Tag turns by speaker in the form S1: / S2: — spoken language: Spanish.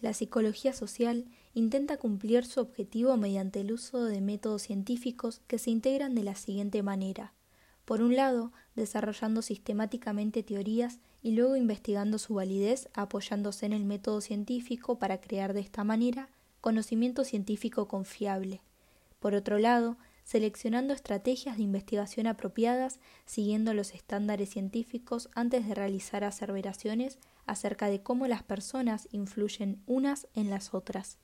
S1: La psicología social intenta cumplir su objetivo mediante el uso de métodos científicos que se integran de la siguiente manera. Por un lado, desarrollando sistemáticamente teorías y luego investigando su validez apoyándose en el método científico para crear de esta manera conocimiento científico confiable. Por otro lado, seleccionando estrategias de investigación apropiadas siguiendo los estándares científicos antes de realizar aseveraciones acerca de cómo las personas influyen unas en las otras.